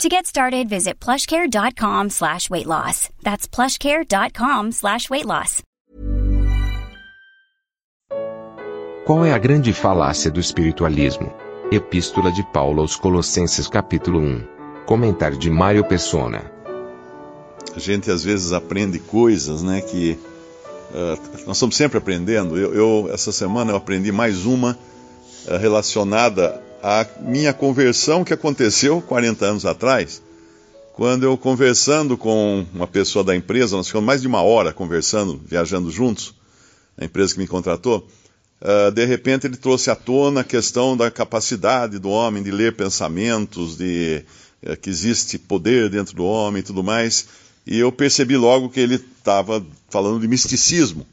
To get started, visit plushcare.com slash weight loss. That's plushcare.com slash weight loss. Qual é a grande falácia do espiritualismo? Epístola de Paulo aos Colossenses capítulo 1. Comentário de Mário Persona. A gente às vezes aprende coisas, né, que uh, nós estamos sempre aprendendo. Eu, eu, essa semana eu aprendi mais uma uh, relacionada à minha conversão que aconteceu 40 anos atrás, quando eu conversando com uma pessoa da empresa, nós ficamos mais de uma hora conversando, viajando juntos, a empresa que me contratou, uh, de repente ele trouxe à tona a questão da capacidade do homem de ler pensamentos, de uh, que existe poder dentro do homem e tudo mais, e eu percebi logo que ele estava falando de misticismo,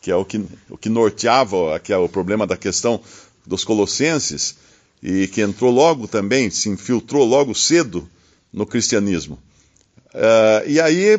que é o que, o que norteava que é o problema da questão dos colossenses, e que entrou logo também, se infiltrou logo cedo no cristianismo. Uh, e aí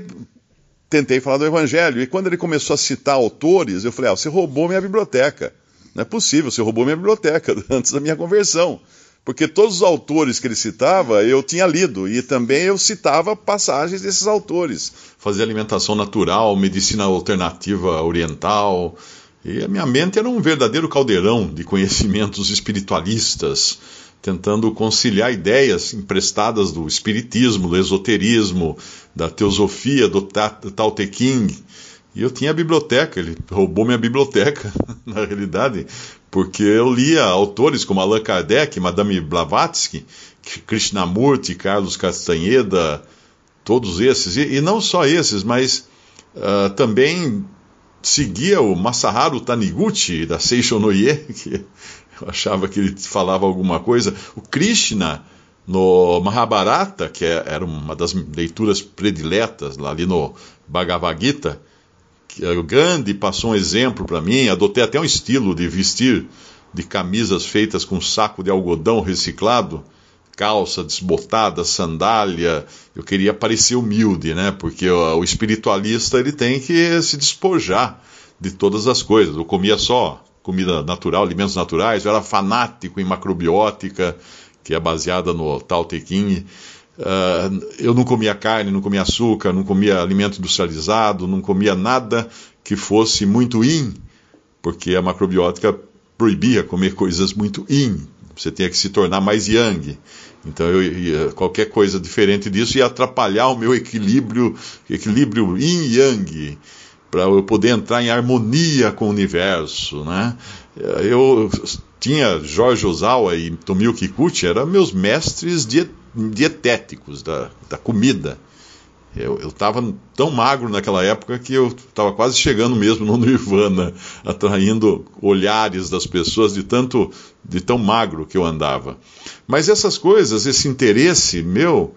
tentei falar do Evangelho, e quando ele começou a citar autores, eu falei: ah, você roubou minha biblioteca. Não é possível, você roubou minha biblioteca antes da minha conversão. Porque todos os autores que ele citava eu tinha lido, e também eu citava passagens desses autores. Fazia alimentação natural, medicina alternativa oriental, e a minha mente era um verdadeiro caldeirão de conhecimentos espiritualistas, tentando conciliar ideias emprestadas do espiritismo, do esoterismo, da teosofia, do Tao Te Ching. E eu tinha a biblioteca, ele roubou minha biblioteca, na realidade, porque eu lia autores como Allan Kardec, Madame Blavatsky, Krishnamurti, Carlos Castanheda, todos esses, e, e não só esses, mas uh, também seguia o Masaharu Taniguchi, da Seisho Noye, que eu achava que ele falava alguma coisa. O Krishna, no Mahabharata, que é, era uma das leituras prediletas, lá ali no Bhagavad Gita, que o Gandhi passou um exemplo para mim, adotei até um estilo de vestir de camisas feitas com saco de algodão reciclado, calça desbotada, sandália. Eu queria parecer humilde, né? Porque o, espiritualista ele tem que se despojar de todas as coisas. Eu comia só comida natural, alimentos naturais. Eu era fanático em macrobiótica, que é baseada no Tao Te Ching. Uh, eu não comia carne, não comia açúcar, não comia alimento industrializado, não comia nada que fosse muito in, porque a macrobiótica proibia comer coisas muito in, você tinha que se tornar mais yang. Então eu qualquer coisa diferente disso ia atrapalhar o meu equilíbrio, equilíbrio yin yang, para eu poder entrar em harmonia com o universo, né? Eu tinha Jorge Ozawa e Tomio Kikuchi, eram meus mestres dietéticos da, da comida. Eu estava tão magro naquela época que eu estava quase chegando mesmo no Nirvana, atraindo olhares das pessoas de tanto de tão magro que eu andava. Mas essas coisas, esse interesse meu,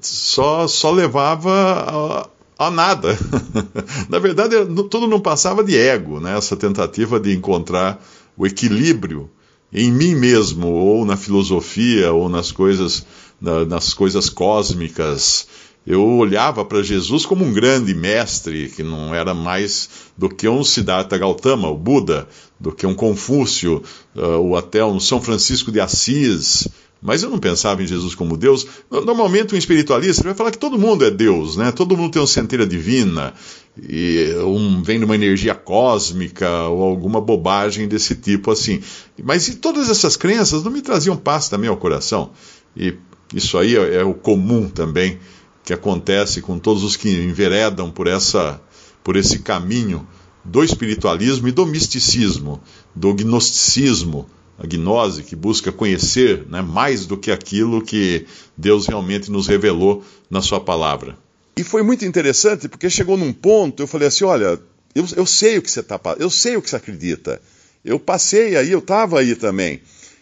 só, só levava a, a nada. Na verdade, tudo não passava de ego, né? essa tentativa de encontrar o equilíbrio em mim mesmo, ou na filosofia, ou nas coisas, na, nas coisas cósmicas eu olhava para Jesus como um grande mestre, que não era mais do que um Siddhartha Gautama, o Buda, do que um Confúcio, uh, ou até um São Francisco de Assis. Mas eu não pensava em Jesus como Deus. Normalmente um espiritualista vai falar que todo mundo é Deus, né? Todo mundo tem uma centelha divina, e um, vem de uma energia cósmica ou alguma bobagem desse tipo assim. Mas todas essas crenças não me traziam paz também ao coração. E isso aí é, é o comum também que acontece com todos os que enveredam por, essa, por esse caminho do espiritualismo e do misticismo, do gnosticismo, a gnose que busca conhecer né, mais do que aquilo que Deus realmente nos revelou na Sua palavra. E foi muito interessante porque chegou num ponto, eu falei assim: olha, eu, eu sei o que você está eu sei o que você acredita. Eu passei aí, eu estava aí também.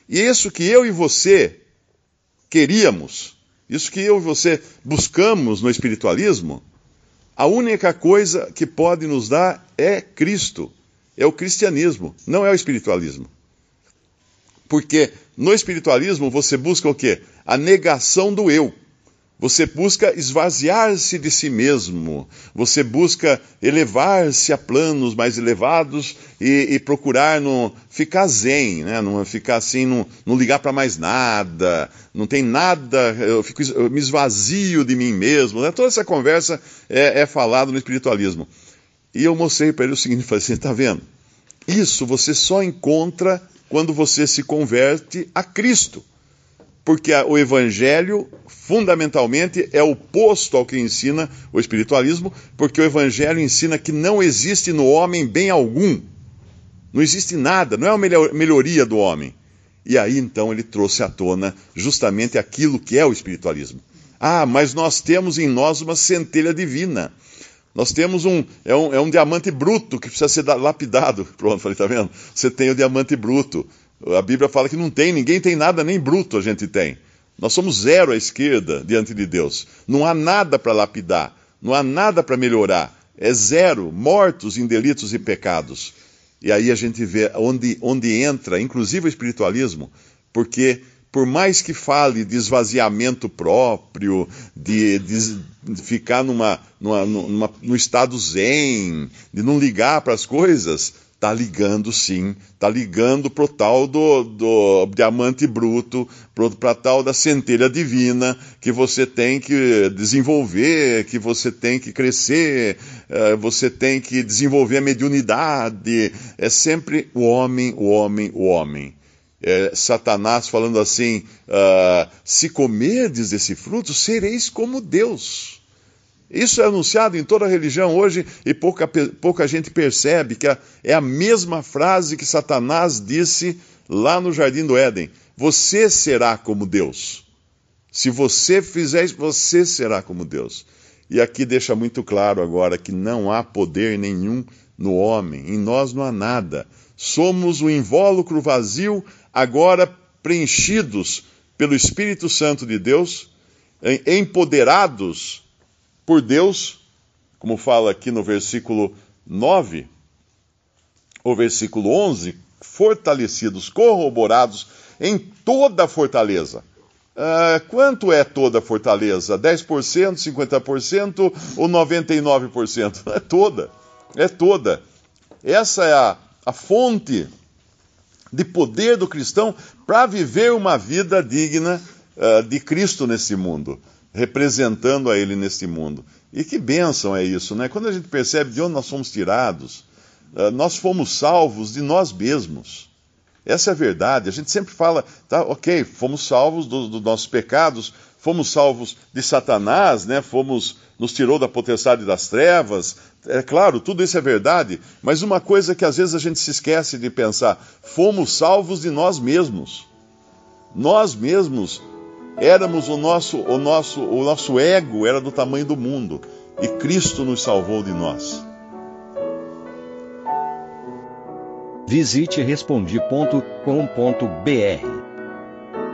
E isso que eu e você queríamos, isso que eu e você buscamos no espiritualismo, A única coisa que pode nos dar é Cristo, é o cristianismo, não é o espiritualismo. Porque no espiritualismo você busca o quê? A negação do eu. Você busca esvaziar-se de si mesmo, você busca elevar-se a planos mais elevados e, e procurar não ficar zen, né? não ficar assim, não, não ligar para mais nada, não tem nada, eu, fico, eu me esvazio de mim mesmo. Né? Toda essa conversa é, é falada no espiritualismo. E eu mostrei para ele o seguinte: falei assim, está vendo? Isso você só encontra quando você se converte a Cristo porque o evangelho fundamentalmente é oposto ao que ensina o espiritualismo, porque o evangelho ensina que não existe no homem bem algum. Não existe nada, não é uma melhoria do homem. E aí então ele trouxe à tona justamente aquilo que é o espiritualismo. Ah, mas nós temos em nós uma centelha divina. Nós temos um é, um, é um diamante bruto que precisa ser lapidado. Pronto, falei, tá vendo? Você tem o diamante bruto. A Bíblia fala que não tem, ninguém tem nada, nem bruto a gente tem. Nós somos zero à esquerda diante de Deus. Não há nada para lapidar, não há nada para melhorar. É zero, mortos em delitos e pecados. E aí a gente vê onde, onde entra, inclusive o espiritualismo, porque por mais que fale de esvaziamento próprio, de, de, ficar numa, numa, numa, no estado zen, de não ligar para as coisas, Está ligando sim, está ligando para o tal do, do diamante bruto, para tal da centelha divina que você tem que desenvolver, que você tem que crescer, uh, você tem que desenvolver a mediunidade. É sempre o homem, o homem, o homem. É, Satanás falando assim: uh, se comerdes desse fruto, sereis como Deus. Isso é anunciado em toda a religião hoje e pouca, pouca gente percebe que é a mesma frase que Satanás disse lá no Jardim do Éden: Você será como Deus. Se você fizer isso, você será como Deus. E aqui deixa muito claro agora que não há poder nenhum no homem, em nós não há nada. Somos o invólucro vazio, agora preenchidos pelo Espírito Santo de Deus, empoderados por Deus, como fala aqui no versículo 9, o versículo 11, fortalecidos, corroborados em toda a fortaleza. Uh, quanto é toda a fortaleza? 10%, 50% ou 99%? É toda, é toda. Essa é a, a fonte de poder do cristão para viver uma vida digna uh, de Cristo nesse mundo representando a Ele neste mundo. E que bênção é isso, né? Quando a gente percebe de onde nós fomos tirados, uh, nós fomos salvos de nós mesmos. Essa é a verdade. A gente sempre fala, tá, ok, fomos salvos dos do nossos pecados, fomos salvos de Satanás, né? Fomos, nos tirou da potestade das trevas. É claro, tudo isso é verdade, mas uma coisa que às vezes a gente se esquece de pensar, fomos salvos de nós mesmos. Nós mesmos éramos o nosso, o nosso, o nosso ego era do tamanho do mundo e Cristo nos salvou de nós. Visite respondi.com.br.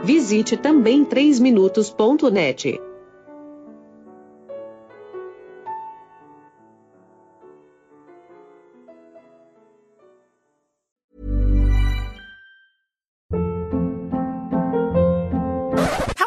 Visite também 3minutos.net.